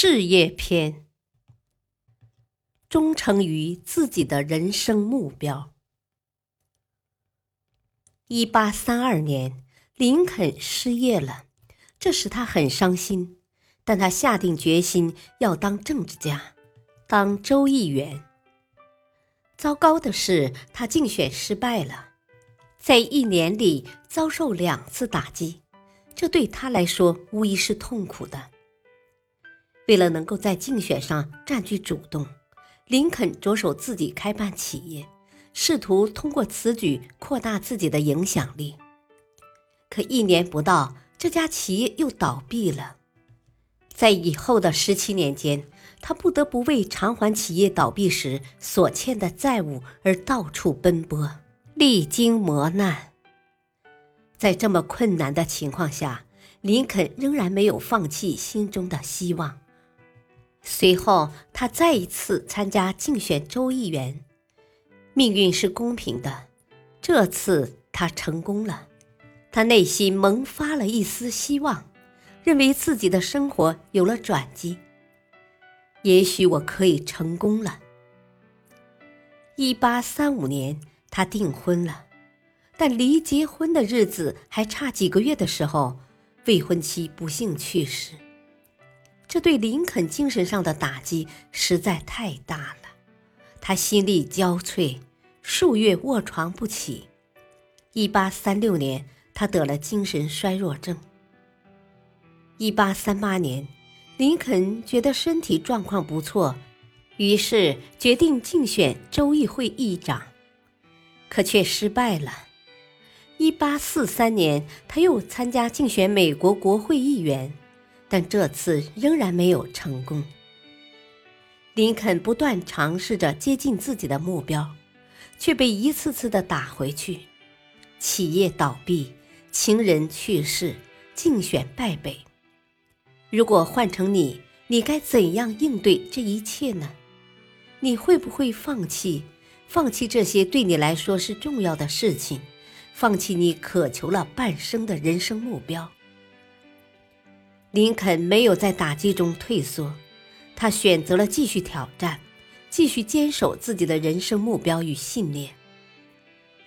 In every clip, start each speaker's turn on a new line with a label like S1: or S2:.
S1: 事业篇：忠诚于自己的人生目标。一八三二年，林肯失业了，这使他很伤心。但他下定决心要当政治家，当州议员。糟糕的是，他竞选失败了，在一年里遭受两次打击，这对他来说无疑是痛苦的。为了能够在竞选上占据主动，林肯着手自己开办企业，试图通过此举扩大自己的影响力。可一年不到，这家企业又倒闭了。在以后的十七年间，他不得不为偿还企业倒闭时所欠的债务而到处奔波，历经磨难。在这么困难的情况下，林肯仍然没有放弃心中的希望。随后，他再一次参加竞选州议员。命运是公平的，这次他成功了。他内心萌发了一丝希望，认为自己的生活有了转机。也许我可以成功了。一八三五年，他订婚了，但离结婚的日子还差几个月的时候，未婚妻不幸去世。这对林肯精神上的打击实在太大了，他心力交瘁，数月卧床不起。一八三六年，他得了精神衰弱症。一八三八年，林肯觉得身体状况不错，于是决定竞选州议会议长，可却失败了。一八四三年，他又参加竞选美国国会议员。但这次仍然没有成功。林肯不断尝试着接近自己的目标，却被一次次的打回去。企业倒闭，情人去世，竞选败北。如果换成你，你该怎样应对这一切呢？你会不会放弃？放弃这些对你来说是重要的事情，放弃你渴求了半生的人生目标？林肯没有在打击中退缩，他选择了继续挑战，继续坚守自己的人生目标与信念。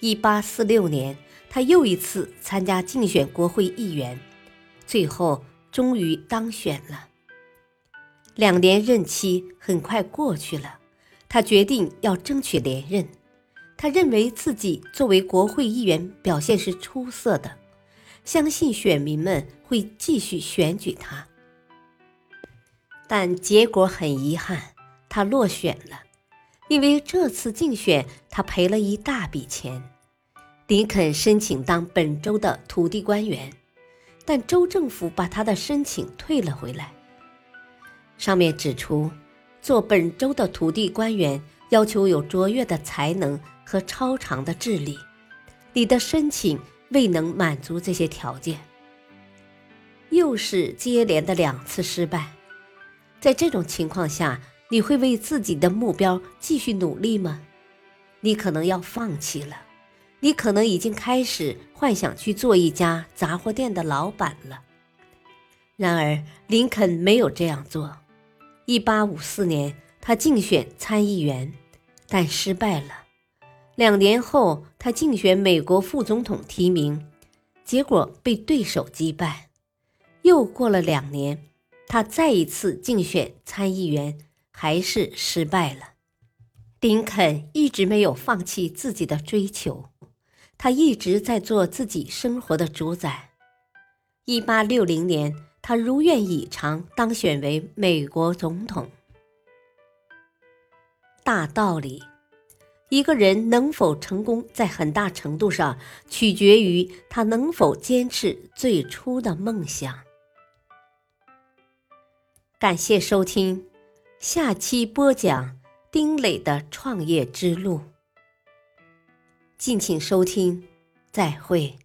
S1: 一八四六年，他又一次参加竞选国会议员，最后终于当选了。两年任期很快过去了，他决定要争取连任。他认为自己作为国会议员表现是出色的。相信选民们会继续选举他，但结果很遗憾，他落选了。因为这次竞选，他赔了一大笔钱。林肯申请当本州的土地官员，但州政府把他的申请退了回来。上面指出，做本州的土地官员要求有卓越的才能和超长的智力。你的申请。未能满足这些条件，又是接连的两次失败。在这种情况下，你会为自己的目标继续努力吗？你可能要放弃了，你可能已经开始幻想去做一家杂货店的老板了。然而，林肯没有这样做。一八五四年，他竞选参议员，但失败了。两年后，他竞选美国副总统提名，结果被对手击败。又过了两年，他再一次竞选参议员，还是失败了。林肯一直没有放弃自己的追求，他一直在做自己生活的主宰。一八六零年，他如愿以偿当选为美国总统。大道理。一个人能否成功，在很大程度上取决于他能否坚持最初的梦想。感谢收听，下期播讲丁磊的创业之路。敬请收听，再会。